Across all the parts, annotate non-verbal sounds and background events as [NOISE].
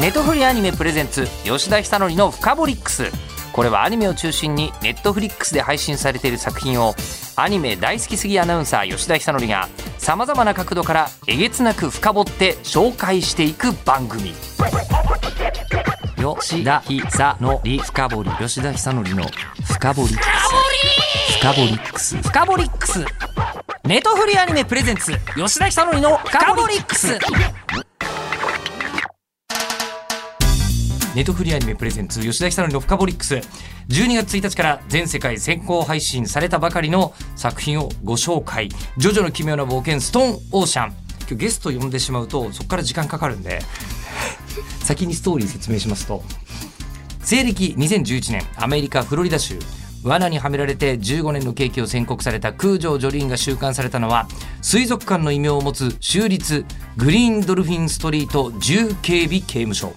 ネトフリアニメプレゼンツ吉田久典の「フカボリックス」これはアニメを中心にネットフリックスで配信されている作品をアニメ大好きすぎアナウンサー吉田久典がさまざまな角度からえげつなく深掘って紹介していく番組。吉田久典深掘り吉田久典の深掘り深掘りックス。深掘りックス。ネトフリアニメプレゼンツ吉田久典の深掘りックス。ネトフリアニメプレゼンツ吉田久典のフカボリックス。12月1日から全世界先行配信されたばかりの作品をご紹介「ジョジョの奇妙な冒険ストーンオーシャン」今日ゲスト呼んでしまうとそこから時間かかるんで。先にストーリー説明しますと。西暦2011年アメリカ・フロリダ州。罠にはめられて15年の刑期を宣告された空城ジョリーンが収監されたのは水族館の異名を持つ州立グリーンドルフィンストリート重警備刑務所。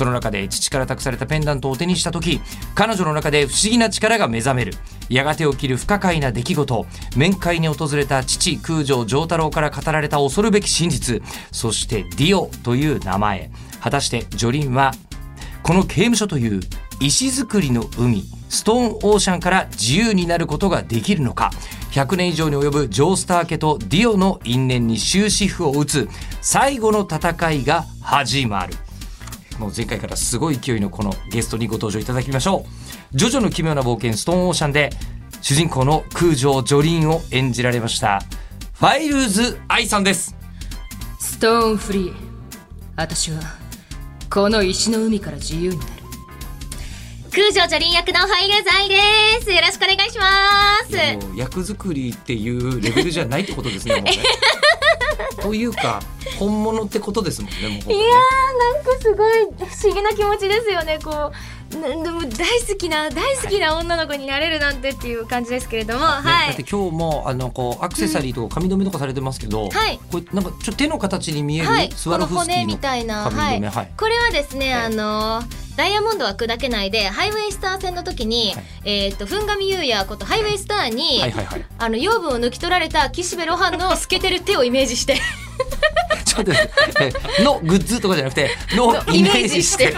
その中で父から託されたペンダントを手にした時彼女の中で不思議な力が目覚める。やがて起きる不可解な出来事面会に訪れた父空城城太郎から語られた恐るべき真実そしてディオという名前。果たしてジョリンはこの刑務所という石造りの海ストーンオーシャンから自由になることができるのか。100年以上に及ぶジョースター家とディオの因縁に終止符を打つ最後の戦いが始まる。もう前回からすごい勢いのこのゲストにご登場いただきましょう。ジョジョの奇妙な冒険ストーンオーシャンで主人公の空城ジョリーンを演じられました。ファイルーズ愛さんです。ストーンフリー私はこの石の海から自由になる。空城女輪役のハイルザイです。よろしくお願いします。もう役作りっていうレベルじゃないってことですねもうね [LAUGHS] というか本物ってことですもんねもうね。いやーなんかすごい不思議な気持ちですよね。こうなでも大好きな大好きな女の子になれるなんてっていう感じですけれども、ねはい。だって今日もあのこうアクセサリーとか髪留めとかされてますけど、はい。これなんかちょっと手の形に見える、はい、スワロフスキーのこの骨みたいな、髪留め、はい。これはですね、はい。あのダイヤモンドは砕けないでハイウェイスター戦の時に、はい。えっ、とふんがみゆうやことハイウェイスターに、はいはいはい。あの養分を抜き取られた岸辺露伴の透けてる手をイメージして。[LAUGHS] ちょっとのグッズとかじゃなくてのイイメージして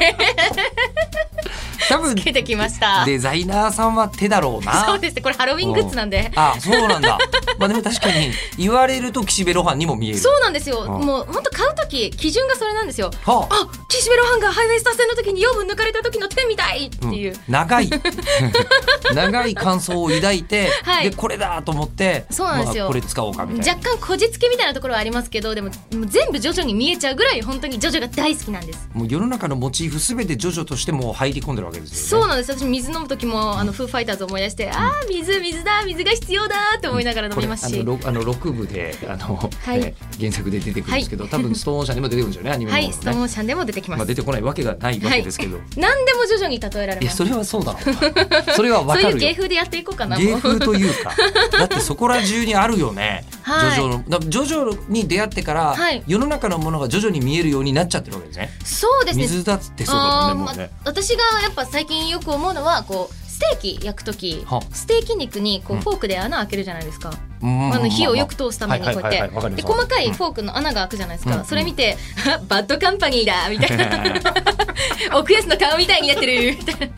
多分つけてきました。デザイナーさんは手だろうな。そうですねこれハロウィングッズなんで。あそうなんだ。まあでも確かに言われると岸辺露伴にも見える。そうなんですよ。うん。もう本当買う時基準がそれなんですよ。はあ。あ、岸辺露伴がハイウェイスター戦の時に養分抜かれた時の手みたいっていう。うん。長い。[LAUGHS] 長い感想を抱いて、はい。でこれだと思ってそうなんですよ。まあこれ使おうかみたいな。若干こじつけみたいなところはありますけどでももう全部ジョジョに見えちゃうぐらい本当にジョジョが大好きなんです、もう世の中のモチーフすべてジョジョとしてもう入り込んでるわけですよね。そうなんです。私水飲む時もあのフーファイターズ思い出して、ああ水水だ水が必要だって思いながら飲みますし、これあのろあの6部であの、はい。えー原作で出てくるんですけど、多分ストーンオーシャンにも出てくるんですよねアニメのはいストーンオーシャンでも出てきます、まあ、出てこないわけがないわけですけど、何でもジョジョに例えられます。いやそれはそうだろう。それはわそういう芸風でやっていこうかな芸風というかだってそこら中にあるよね、はい。ジョジョのだジョジョに出会ってから、はい。世の中のものが徐々に見えるようになっちゃってるわけですね。そうですね。水だってそうだもんねもうね。ま私がやっぱ最近よく思うのはこうステーキ焼く時はステーキ肉にこううん。フォークで穴開けるじゃないですか、うん。あの火をよく通すためにこうやって、で細かいフォークの穴が開くじゃないですか、うん。それ見て、バッドカンパニーだみたいな。[LAUGHS] 奥安の顔みたいになってるみたいな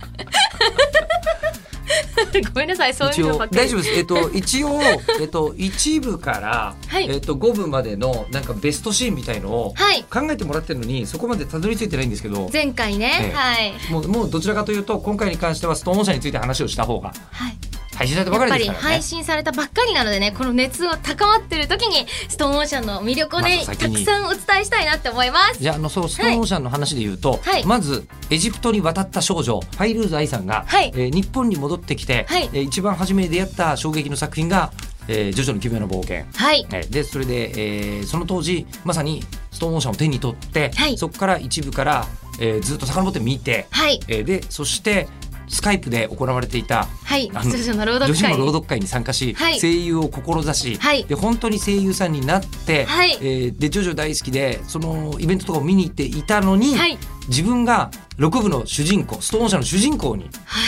[LAUGHS] ごめんなさいそういうのばっかり。大丈夫です。えっと一応 [LAUGHS] えっと一部から、はい。えっと五部までのなんかベストシーンみたいのをはい。考えてもらってるのにそこまでたどり着いてないんですけど、前回ね、ええ。はい、もうもうどちらかというと今回に関してはストーンオーシャンについて話をした方が。はい、配信されたばかりりですからね。配。信されたばっかりなのでねこの熱が高まってる時にストーンオーシャンの魅力をね、またくさんお伝えしたいなって思います。じゃああのそうストーンオーシャンの話で言うと、はい。まずエジプトに渡った少女ファイルーズ愛さんが、はい。えー日本に戻ってきて、はい。えー一番初めに出会った衝撃の作品が「えージョジョの奇妙な冒険」はい。えーでそれで、えーその当時まさにストーンオーシャンを手に取って、はい。そこから一部から、えーずっと遡って見て、はい。えーでそしてスカイプで行われていたはい女子の会。朗読会に参加し、はい。声優を志し、はい。で本当に声優さんになって、はい。えーでジョジョ大好きでそのイベントとかを見に行っていたのに、はい。自分が6部の主人公ストーン社の主人公には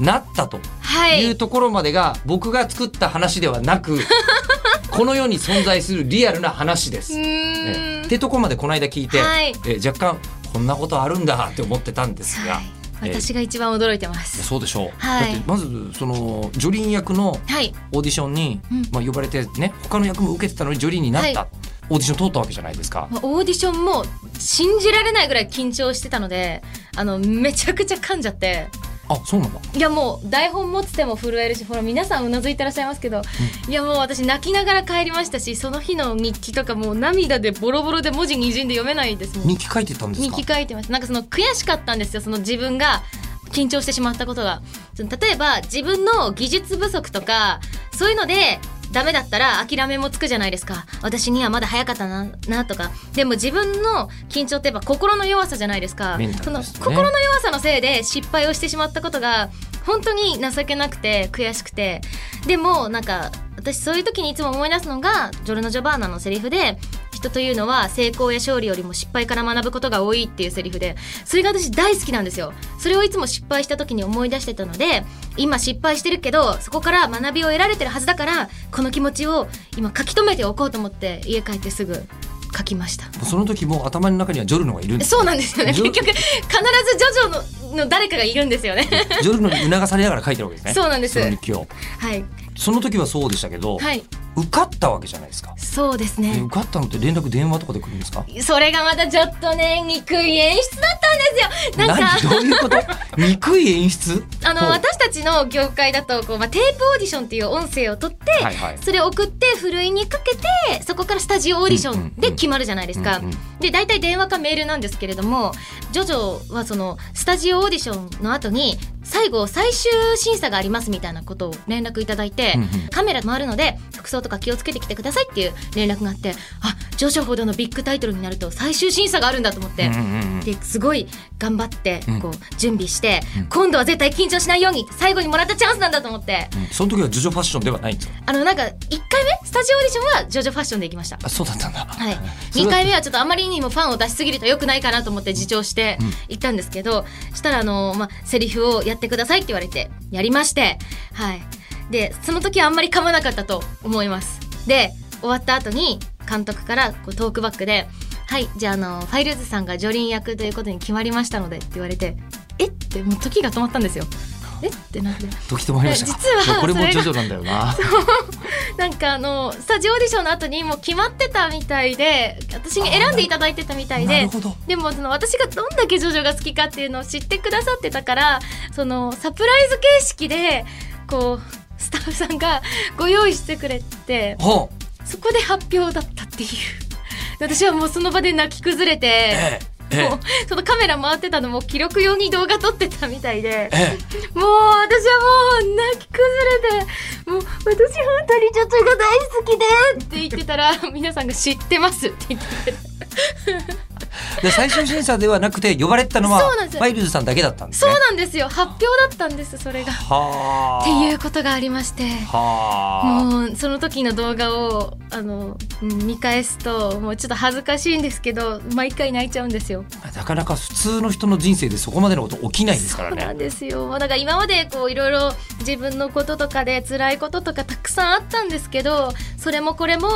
い。なったとはい。いうところまでが僕が作った話ではなく [LAUGHS] この世に存在するリアルな話です。うーってとこまでこの間聞いて、はい。え若干こんなことあるんだって思ってたんですが、はい。えー私が一番驚いてます。そうでしょう、はいだってまずそのジョリーン役のはい。オーディションに、うんまあ、呼ばれてね他の役も受けてたのにジョリーンになった、はいオーディション通ったわけじゃないですか。まあオーディションも信じられないぐらい緊張してたので、あのめちゃくちゃ噛んじゃって。あそうなんだ。いやもう台本持つても震えるしほら皆さんうなずいてらっしゃいますけど、いやもう私泣きながら帰りましたしその日の日記とかもう涙でボロボロで文字にじんで読めないですもん。日記書いてたんです日か記書いてましたなんかその悔しかったんですよその自分が緊張してしまったことが。例えば自分の技術不足とかそういうのでダメだったら諦めもつくじゃないですか。私にはまだ早かったななとか。でも自分の緊張ってやっぱ心の弱さじゃないですか。メンタその心の弱さのせいで失敗をしてしまったことが本当に情けなくて悔しくて。でもなんか私そういう時にいつも思い出すのがジョルノ・ジョバーナのセリフで人というのは成功や勝利よりも失敗から学ぶことが多いっていうセリフでそれが私大好きなんですよ。それをいつも失敗した時に思い出してたので今失敗してるけどそこから学びを得られてるはずだからこの気持ちを今書き留めておこうと思って家帰ってすぐ書きました。その時も頭の中にはジョルノがいるんですそうなんですよね。結局必ずジョジョのの誰かがいるんですよね。ジョルノに促されながら書いてるわけですね。そうなんです。その日記を。はい。その時はそうでしたけど、はい受かったわけじゃないですか、そうですえね。受かったのって連絡電話とかで来るんですか？それがまたちょっとね憎い演出だったんですよ。なんか。何？どういうこと？[LAUGHS] 憎い演出？あの私たちの業界だとこう、まあ、テープオーディションっていう音声を取って、はいはい。それを送ってふるいにかけてそこからスタジオオーディションで決まるじゃないですか。うんうん。で大体電話かメールなんですけれどもジョジョはそのスタジオオーディションの後に最後最終審査がありますみたいなことを連絡いただいて、うんうん。カメラ回るので服装とか気をつけてきてくださいっていう連絡があってあジョジョほどのビッグタイトルになると最終審査があるんだと思って。ですごい頑張ってうん。こう準備して、うん。今度は絶対緊張しないように最後にもらったチャンスなんだと思って。うん。その時はジョジョファッションではないんですかあのなんか1回目？スタジオオーディションはジョジョファッションで行きました。あそうだったんだ。はい、それは2回目はちょっとあまりにもファンを出しすぎると良くないかなと思って自重してうん。行ったんですけど、したらあの、まあ、セリフをやってくださいって言われてやりまして。はい。でその時はあんまり噛まなかったと思います。で終わった後に監督からこうトークバックで「はいじゃああのファイルズさんがジョリン役ということに決まりましたので」って言われて「えっ?」てもう時が止まったんですよ。えっ？てなって。時止まりましたか？実はこれもジョジョなんだよな。なんかあのスタジオオーディションの後にもう決まってたみたいで私に選んでいただいてたみたいでなるほど。でもその私がどんだけジョジョが好きかっていうのを知ってくださってたからそのサプライズ形式でこうスタッフさんがご用意してくれてそこで発表だったっていう。私はもうその場で泣き崩れて。えええもうそのカメラ回ってたのも記録用に動画撮ってたみたいでええ。もう私はもう泣き崩れてもう私本当にジョジョが大好きでって言ってたら皆さんが知ってますって言ってて [LAUGHS] で最終審査ではなくて呼ばれてたのはそうなんです。ファイルズさんだけだったんですそうねなんですよ。発表だったんですそれが。っはあ。ていうことがありまして。はあ。もうその時の動画をあのうん見返すともうちょっと恥ずかしいんですけど毎回泣いちゃうんですよ。なかなか普通の人の人生でそこまでのこと起きないですからそうなんねですよ。だから今までこういろいろ自分のこととかで辛いこととかたくさんあったんですけど、それもこれも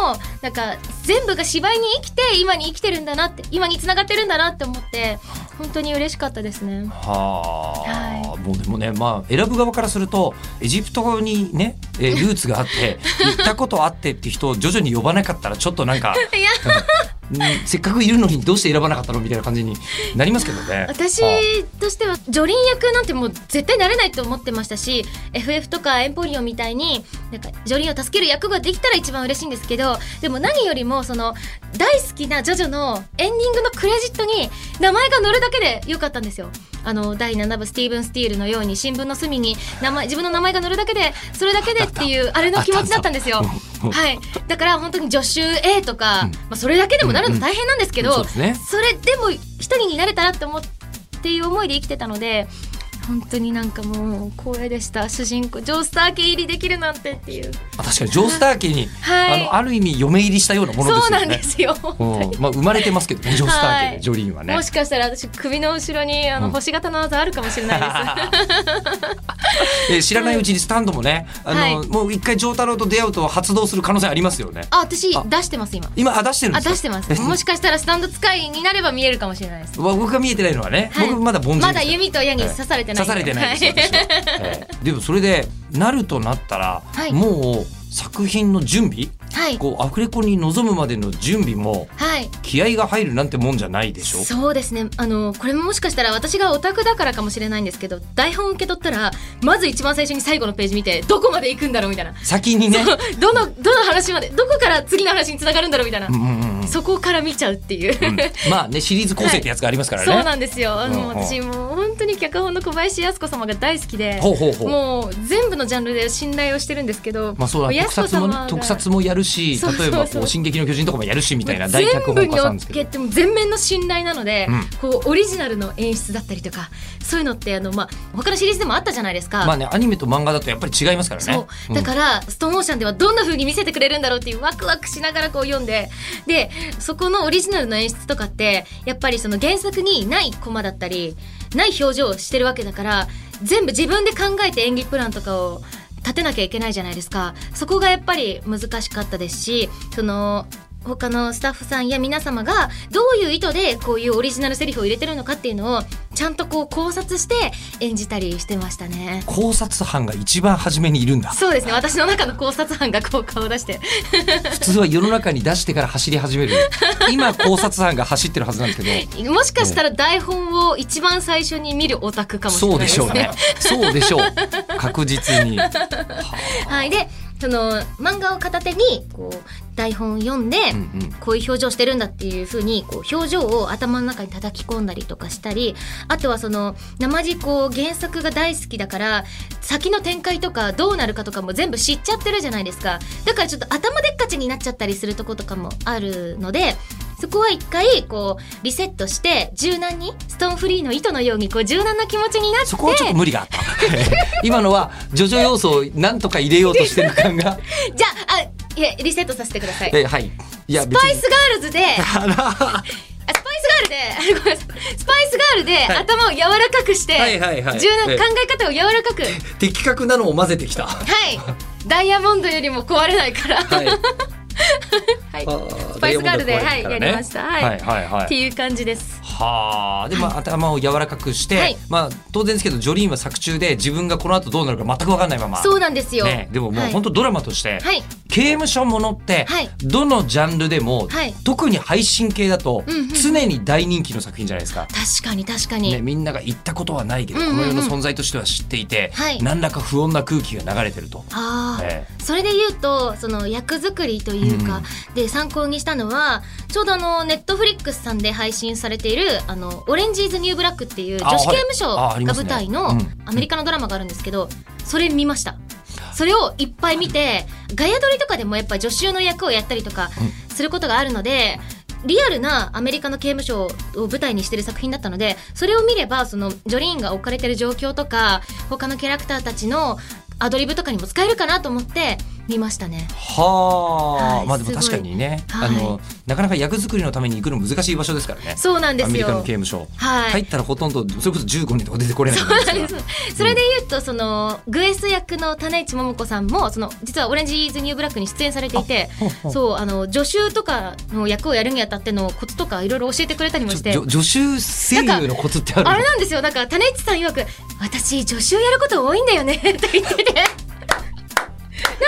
なんか全部が芝居に生きて今に生きてるんだなって今に繋がってるんだなって思って本当に嬉しかったですね。はあ、はもうでもねまあ選ぶ側からするとエジプトにね、えー [LAUGHS] ルーツがあって行ったことあってって人を徐々に呼ばなかったらちょっとなんかいや。うんせっかくいるのにどうして選ばなかったのみたいな感じになりますけどね。私はとしてはジョリン役なんてもう絶対なれないと思ってましたし FF とかエンポリオンみたいになんかジョリンを助ける役ができたら一番嬉しいんですけどでも何よりもその大好きなジョジョのエンディングのクレジットに名前が載るだけでよかったんですよ。あの第7部スティーブン・スティールのように新聞の隅に名前自分の名前が載るだけでそれだけでっていうあれの気持ちだったんですよ。う。んはい、だから本当に助手 A とか、うん。まあ、それだけでもなるの大変なんですけど。それでも一人になれたらって思っていう思いで生きてたので本当になんかもう光栄でした。主人公ジョースター家入りできるなんてっていう。あ確かにジョースター家に、はい。あのある意味嫁入りしたようなものですそうよねなんですよ。うん。まあ生まれてますけどねジョースター家で、はいジョリーンはね。もしかしたら私首の後ろにあの、うん。星型の技あるかもしれないです。[LAUGHS] えー知らないうちにスタンドもね、あの、はい。もう一回丈太郎と出会うと発動する可能性ありますよね。あ私あ。出してます今。今あ出してるんですか？あ出してます。もしかしたらスタンド使いになれば見えるかもしれないです。わ僕が見えてないのはね、はい。僕まだ凡人まだ弓と矢に刺されてない刺されてないです、はい。私は。えーでもそれでなるとなったら、はい。もう作品の準備はい。こうアフレコに臨むまでの準備もはい。気合が入るなんてもんじゃないでしょ？そうですね。あのこれももしかしたら私がオタクだからかもしれないんですけど台本受け取ったらまず一番最初に最後のページ見てどこまで行くんだろうみたいな。先にね。どのどの話までどこから次の話につながるんだろうみたいな、うんうんうんそこから見ちゃうっていう、うん。まあねシリーズ構成ってやつがありますからね、[LAUGHS] そうなんですよ。あの、うんうん私もう本当に脚本の小林靖子様が大好きでもう全部のジャンルで信頼をしてるんですけど、まあそうだ。特撮も特撮もやるしそうそうそう。例えばこう「進撃の巨人」とかもやるしみたいな大脚本家さんですけど。けても全面の信頼なので、うん。こうオリジナルの演出だったりとかそういうのってあの、まあ、他のシリーズでもあったじゃないですか。まあねアニメと漫画だとやっぱり違いますからね。だから、ストーンオーシャンではどんな風に見せてくれるんだろうっていうワクワクしながらこう読んででそこのオリジナルの演出とかってやっぱりその原作にないコマだったりない表情をしてるわけだから全部自分で考えて演技プランとかを立てなきゃいけないじゃないですか。そこがやっぱり難しかったですしその他のスタッフさんや皆様がどういう意図でこういうオリジナルセリフを入れてるのかっていうのをちゃんとこう考察して演じたりしてましたね。考察班が一番初めにいるんだ。そうですね。私の中の考察班がこう顔を出して。普通は世の中に出してから走り始める。今考察班が走ってるはずなんですけど。もしかしたら台本を一番最初に見るオタクかもしれそうないですね。でしょうね。そうでしょう。確実に。[LAUGHS] はい、でその漫画を片手にこう台本を読んで、うんうん。こういう表情してるんだっていう風にこう表情を頭の中に叩き込んだりとかしたりあとはその生地こう原作が大好きだから先の展開とかどうなるかとかも全部知っちゃってるじゃないですか。だからちょっと頭でっかちになっちゃったりするとことかもあるのでそこは一回こうリセットして柔軟にストーンフリーの糸のようにこう柔軟な気持ちになってそこはちょっと無理があった [LAUGHS] 今のはジョジョ要素をなんとか入れようとしてる感が。[LAUGHS] じゃああいやリセットさせてください。えはい。いやスパイスガールズで。[LAUGHS] スパイスガールで。頭を柔らかくして、はいはいはい。柔軟ええ。考え方を柔らかく。はい的確なのを混ぜてきた。ダイヤモンドよりも壊れないから、はい [LAUGHS] はい。スパイスガールで、はいやりました、はい。はいはいはい。っていう感じです。はあ。でまあ頭を柔らかくして、はい。まあ当然ですけどジョリーンは作中で自分がこの後どうなるか全く分かんないまま。そうなんですよ、ね、でももうはい。本当ドラマとして、はい。刑務所ものって、はい。どのジャンルでも、はい。特に配信系だと、常に大人気の作品じゃないですか。確かに確かに、ね、みんなが行ったことはないけど、この世の存在としては知っていて、はい。何らか不穏な空気が流れてると。ああ、えそれで言うとその役作りというか、で参考にしたのはちょうどあのネットフリックスさんで配信されているあの Orange Is New Black っていうあ女子刑務所が舞台のうん。アメリカのドラマがあるんですけどそれ見ました。それをいっぱい見てガヤ撮りとかでもやっぱ助手の役をやったりとかすることがあるのでリアルなアメリカの刑務所を舞台にしてる作品だったのでそれを見ればそのジョリーンが置かれてる状況とか他のキャラクターたちのアドリブとかにも使えるかなと思って見ましたね。はあ、はいまあでも確かにね、はいあのなかなか役作りのために行くの難しい場所ですからね。そうなんですアメリカのよ。刑務所、はい。入ったらほとんどそれこそ15人とか出てこれないそうなんです。それで言うと、そのグエス役の種市桃子さんも、その実はオレンジーズニューブラックに出演されていて。そう、あの助手とかの役をやるにあたってのコツとかいろいろ教えてくれたりもして。助手声優のコツってあるの？あれなんですよ。なんか種市さん曰く、私助手やること多いんだよねって言ってて。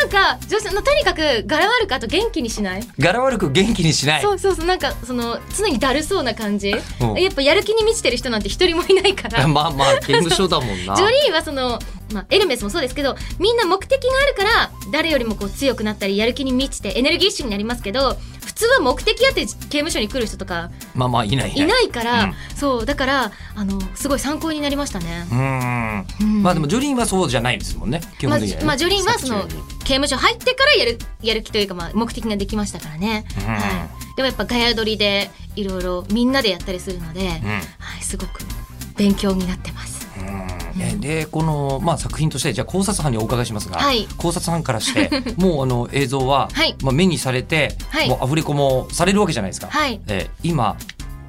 なんか女性のとにかく柄悪くあと元気にしない？柄悪く元気にしない。そうそうそうなんかその常にだるそうな感じ。うん。やっぱやる気に満ちてる人なんて一人もいないから。[LAUGHS] まあまあ刑務所だもんな。ジョリーはその、まあ、エルメスもそうですけどみんな目的があるから誰よりもこう強くなったりやる気に満ちてエネルギッシュになりますけど普通は目的あって刑務所に来る人とかまあまあいないいないから、うん。そうだからあのすごい参考になりましたね。うん。うん。まあでもジョリーンはそうじゃないですもんね。基まあ本的にはね、まあ、ジョリーンはその刑務所入ってからやるやる気というか、まあ、目的ができましたからね、うん。はい、でもやっぱガヤ撮りでいろいろみんなでやったりするので、うん。はい、すごく勉強になってます。うん。えーでこの、まあ、作品としてじゃあ考察班にお伺いしますが、はい。考察班からして [LAUGHS] もうあの映像は、はい。まあ、目にされて、はい。もうアフレコもされるわけじゃないですか。はい。えー今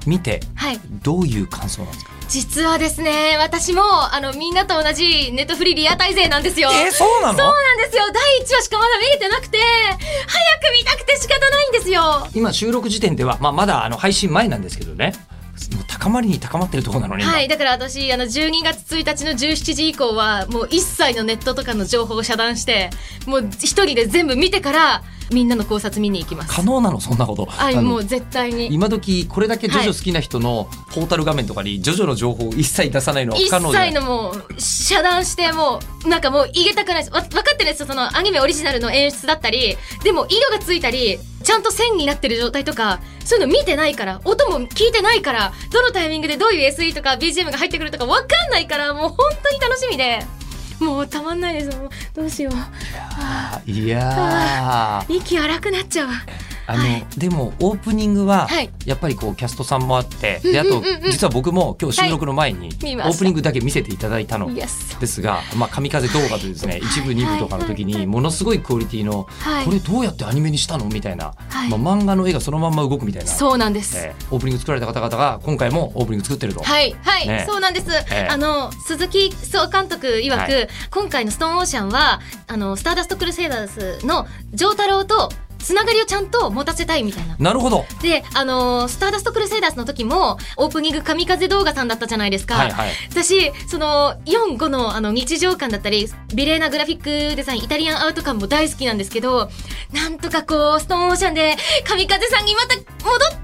見てはい。どういう感想なんですか？実はですね私もあのみんなと同じネットフリーリアタイ勢なんですよ。えーそうなの？そうなんですよ。第1話しかまだ見れてなくて早く見たくて仕方ないんですよ。今収録時点では、まあ、まだあの配信前なんですけどね高まりに高まってるところなのね、はいだから私あの12月1日の17時以降はもう一切のネットとかの情報を遮断してもう一人で全部見てからみんなの考察見に行きます。可能なの？そんなこと。はいあのもう絶対に。今時これだけジョジョ好きな人のポータル画面とかにジョジョの情報を一切出さないのは可能じゃない？切のもう遮断してもうなんかもう入れたくないですわ分かってるんですよ。そのアニメオリジナルの演出だったりでも色がついたりちゃんと線になってる状態とかそういうの見てないから音も聞いてないからどのタイミングでどういう SE とか BGM が入ってくるとか分かんないからもう本当に楽しみでもうたまんないです。もうどうしよう。あいやー。息荒くなっちゃうあの、はい。でもオープニングははい。やっぱりこうキャストさんもあって、であと実は僕も今日収録の前にオープニングだけ見せていただいたのですが、まあ、神風動画というですね一部二部とかの時にものすごいクオリティのはい。これどうやってアニメにしたのみたいな、はい。まあ、漫画の絵がそのまんま動くみたいな、そうなんです、えーオープニング作られた方々が今回もオープニング作ってると。はい。はい、ね。そうなんです、ええ。あの鈴木総監督曰く、はい。今回のストーンオーシャンはあのスターダストクルセイダーズの丈太郎とつながりをちゃんと持たせたいみたいな。なるほどで、あのースターダストクルセイダーズの時も、オープニング神風動画さんだったじゃないですか。はいはい私、その、4、5のあの日常感だったり、美麗なグラフィックデザイン、イタリアンアウト感も大好きなんですけど、なんとかこう、ストーンオーシャンで神風さんにまた戻っ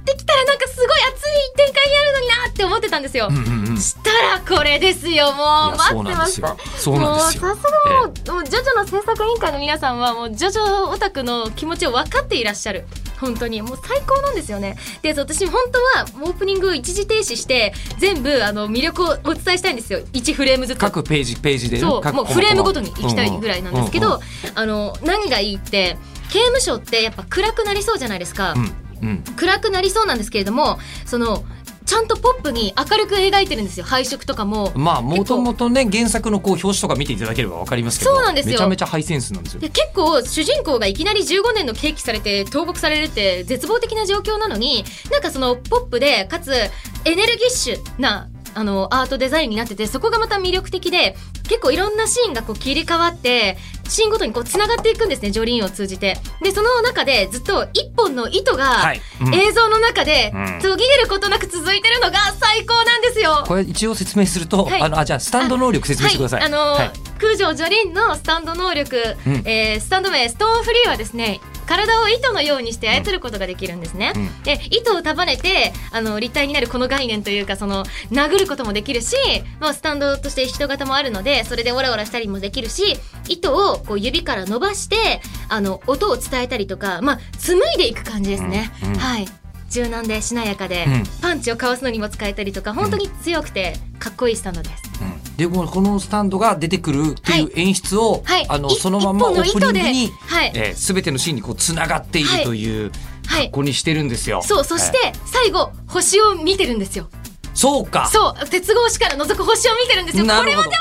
てきたらなんかすごい熱い展開になるのになって思ってたんですよ。うんうんうんしたらこれですよ、もう。待ってました。そうなんですよもうさすがもう、もうジョジョの制作委員会の皆さんはもうジョジョオタクの気持ちを分かっていらっしゃる。本当に。もう最高なんですよね。で私本当はオープニングを一時停止して全部あの魅力をお伝えしたいんですよ。1フレームずつ。各ページページでね。そう各もうフレームごとに行きたいぐらいなんですけど、うんあの何がいいって刑務所ってやっぱ暗くなりそうじゃないですか、うんうんうん。暗くなりそうなんですけれどもそのちゃんとポップに明るく描いてるんですよ配色とかも。まあもともとね原作のこう表紙とか見ていただければわかりますけど。そうなんですよ。めちゃめちゃハイセンスなんですよ。で結構主人公がいきなり15年の刑期されて投獄されるって絶望的な状況なのになんかそのポップでかつエネルギッシュなあのアートデザインになっててそこがまた魅力的で結構いろんなシーンがこう切り替わってシーンごとにこうつながっていくんですねジョリーンを通じて。でその中でずっと一本の糸が映像の中でうん。途切れることなく続いてるのが最高なんですよ。これ一応説明すると、はい。あのあじゃあスタンド能力説明してください。はい、あのーはい。空城ジョリンのスタンド能力、うん。えースタンド名ストーンフリーはですね体を糸のようにして操ることができるんですね、うん。で糸を束ねてあの立体になるこの概念というかその殴ることもできるし、まあ、スタンドとして人型もあるのでそれでオラオラしたりもできるし糸をこう指から伸ばしてあの音を伝えたりとかまあ紡いでいく感じですね、うんうん。はい。柔軟でしなやかで、うん。パンチをかわすのにも使えたりとか本当に強くてかっこいいスタンドです。うんでこのこのスタンドが出てくるっていう演出を、はい。あのいそのままオープニングに、はい。えー、全てのシーンにこうつながっているはい。というはい。格好にしてるんですよ。そうそしてはい最後星を見てるんですよ。そうか。そう。鉄格子から覗く星を見てるんですよ。これはでも本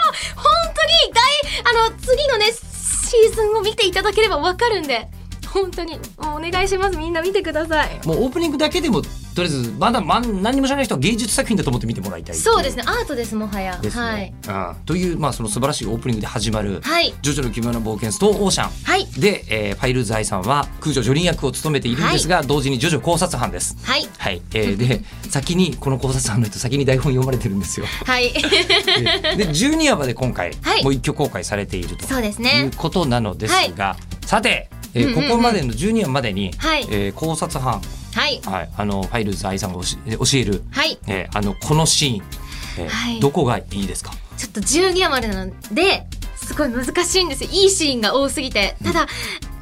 当に大あの次のねシーズンを見ていただければわかるんで本当にお願いします。みんな見てください。もうオープニングだけでもとりあえずまだ、ま、何にも知らない人は芸術作品だと思って見てもらいたいそうですね。アートですもはや。ですはい。ね。うんというまあその素晴らしいオープニングで始まるはい「ジョジョの奇妙な冒険ストーンオーシャン」はい。で、えー、ファイルズ愛さんは空女ジョリン役を務めているんですが、同時にジョジョ考察班です。はい。はい、えー、で先にこの考察班の人先に台本読まれてるんですよ。はい。でで12話まで今回、はい。もう一挙公開されているとそうですいうねことなのですが、さて、えーうんうんうん。ここまでの12話までに、はい。えー考察班、はい。はい、あのファイルズ愛さんが教え教える、はい。えーあのこのシーン、えーはい。どこがいいですか？ちょっと12話までなのですごい難しいんですよ。いいシーンが多すぎて。ただ、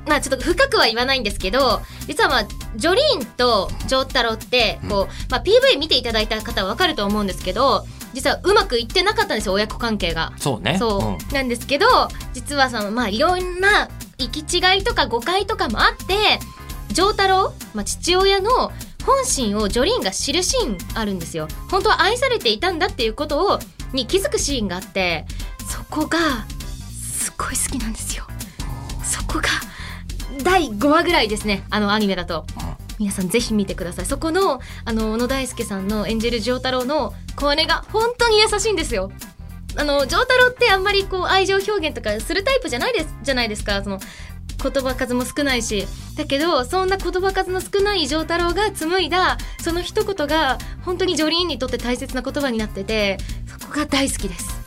まあちょっと深くは言わないんですけど実はまあジョリーンと丈太郎ってこう、まあ、PV 見ていただいた方は分かると思うんですけど実はうまくいってなかったんですよ親子関係が。そうね。そう、なんですけど実はそのまあいろんな行き違いとか誤解とかもあって丈太郎、まあ、父親の本心をジョリーンが知るシーンあるんですよ。本当は愛されていたんだっていうことをに気づくシーンがあってそこがすっごい好きなんですよ。そこが第5話ぐらいですねあのアニメだと。皆さんぜひ見てください。そこのあの小野大輔さんの演じる丈太郎のこれが本当に優しいんですよ。あの丈太郎ってあんまりこう愛情表現とかするタイプじゃないですじゃないですか。その言葉数も少ないしだけどそんな言葉数の少ない丈太郎が紡いだその一言が本当にジョリーンにとって大切な言葉になっててそこが大好きです。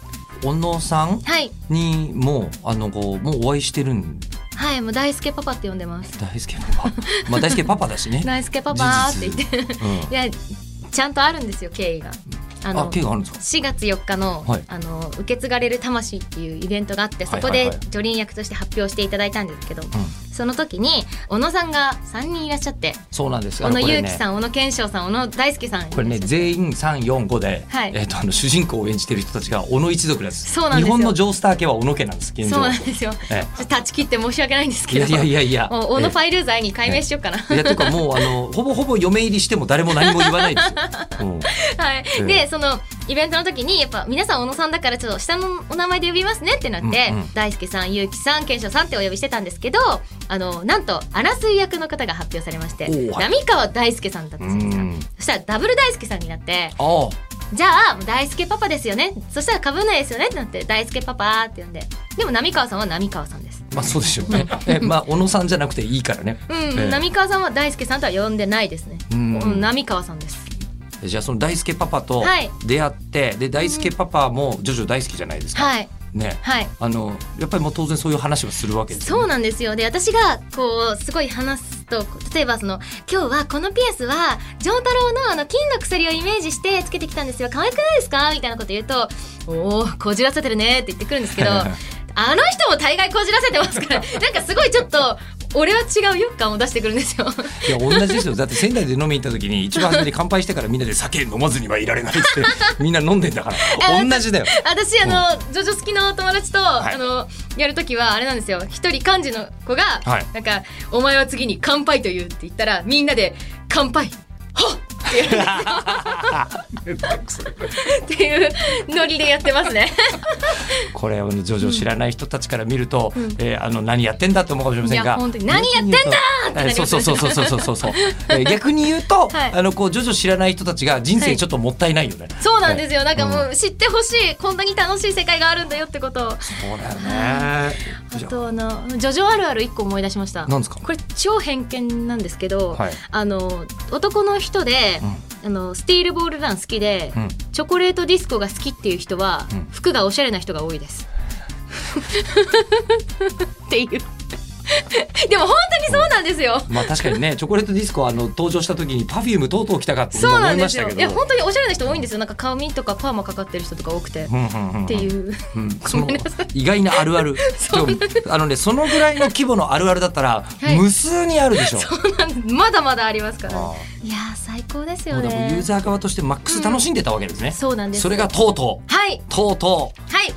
小野さんはい。にもあのこうもうお会いしてるん？はいもう大輔パパって呼んでます。大輔パパ。まあ大輔パパだしね、[LAUGHS] 大輔パパって言って。[LAUGHS] うん、いやちゃんとあるんですよ経緯がああ経緯があるんですか？4月4日の,、はい。あの受け継がれる魂っていうイベントがあってそこではいはい。はいジョリーン役として発表していただいたんですけど、その時に小野さんが3人いらっしゃってそうなんです。小野これね。祐樹さん、小野賢章さん小野大輔さん。これね全員345で、はい。えー、とあの主人公を演じてる人たちが小野一族です。そうなんですよ。日本のジョースター家は小野家なんですそうなんですよ、えちょっと断ち切って申し訳ないんですけど。いやいやいや小野えファイル罪に解明しようかな、いやとかもうあのほぼほぼ嫁入りしても誰も何も言わないですよ、[LAUGHS] うん。はい、ええ。でそのイベントの時にやっぱ皆さん小野さんだからちょっと下のお名前で呼びますねってなって、うんうん。大輔さん結城さん賢章さんってお呼びしてたんですけどあのなんと荒水役の方が発表されまして浪川大輔さんだったんですよ。うん。そしたらダブル大輔さんになってじゃあ大輔パパですよね。そしたらかぶんないですよねってなって大輔パパって呼んででも浪川さんは浪川さんです。まあそうでしょうね。え [LAUGHS] まあ小野さんじゃなくていいからね、うん、ええ。浪川さんは大輔さんとは呼んでないですね。浪川さんですじゃあその大輔パパとはい。出会って、で大輔パパもジョジョ大好きじゃないですか、はい。ね。はい。あのやっぱりもう当然そういう話をするわけですよね。そうなんですよ。で私がこうすごい話すと例えばその今日はこのピアスは丈太郎のあの金の鎖をイメージしてつけてきたんですよ。可愛くないですか？みたいなこと言うと「おおこじらせてるね」って言ってくるんですけど [LAUGHS] あの人も大概こじらせてますからなんかすごいちょっと俺は違うよ感を出してくるんですよ。いや同じですよ。だって仙台で飲みに行った時に一番初めに乾杯してからみんなで酒飲まずにはいられないって [LAUGHS] みんな飲んでんだから。同じだよ。私あの、ジョジョ好きの友達と、い。あのやるときはあれなんですよ。一人幹事の子が、はいなんか「お前は次に乾杯と言う」って言ったらみんなで「乾杯はっ!」ってやるんですよっていうノリでやってますね。これあのジョジョ知らない人たちから見ると、えーあの何やってんだと思うかもしれませんが本当に何やってんだーってなそうそうそうそうそうそうそう、えー逆に言うと、[LAUGHS] はい。あのこうジョジョ知らない人たちが人はい生ちょっともったいないよね、そうなんですよ。なんかもうう知ってほしいこんなに楽しい世界があるんだよってこと。をそうだよね。あとあのジョジョあるある一個思い出しました。なんですか？これ超偏見なんですけど、はい。あの男の人で、あのスティールボールラン好きで、うんチョコレートディスコが好きっていう人は、うん服がおしゃれな人が多いです。[LAUGHS] っていう。[LAUGHS] でも本当にそうなんですよ。まあ確かにねチョコレートディスコあの登場した時にパフュームとうとう来たかってそうななんですよ。思いましたけどいや本当におしゃれな人多いんですよ。なんか髪とかパーマかかってる人とか多くて。うんうんうんうんっていう。うん、[LAUGHS] その意外なあるあるあのねそのぐらいの規模のあるあるだったら、はい無数にあるでしょそうまだまだありますから。いやー最高ですよもうでもユーね。ザー側としてマックス楽しんでたわけですね、そうなんです。それがとうとうはいとうとうはい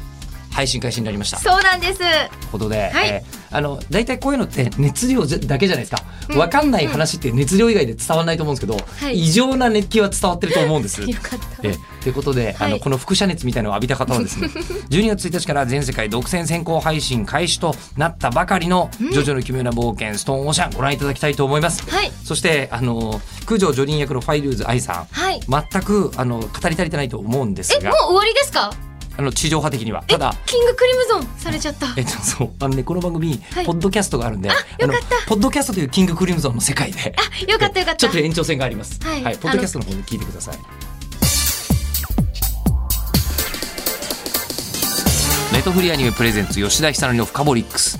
配信開始になりましたそうなんです。ということで、はいえーあの大体こういうのって熱量だけじゃないですか、わかんない話って熱量以外で伝わらないと思うんですけど、はい異常な熱気は伝わってると思うんです。よかった。えということで、あはいのこの輻射熱みたいなのを浴びた方はですね [LAUGHS] 12月1日から全世界独占先行配信開始となったばかりの「ジョジョの奇妙な冒険ストーンオーシャン」ご覧いただきたいと思います。はいそしてあの九条ジョリン役のファイルーズ愛さんはい。全くあの語り足りてないと思うんですがえもう終わりですか？あの地上波的にはえただキングクリムゾンされちゃった。えっと、そうあのねこの番組、はいポッドキャストがあるんでよかったのポッドキャストというキングクリムゾンの世界であよかったよかった。ちょっと延長戦があります。はいポッドキャストの方に聞いてください。ネットフリーアニメプレゼンツ吉田久典のフカボリックス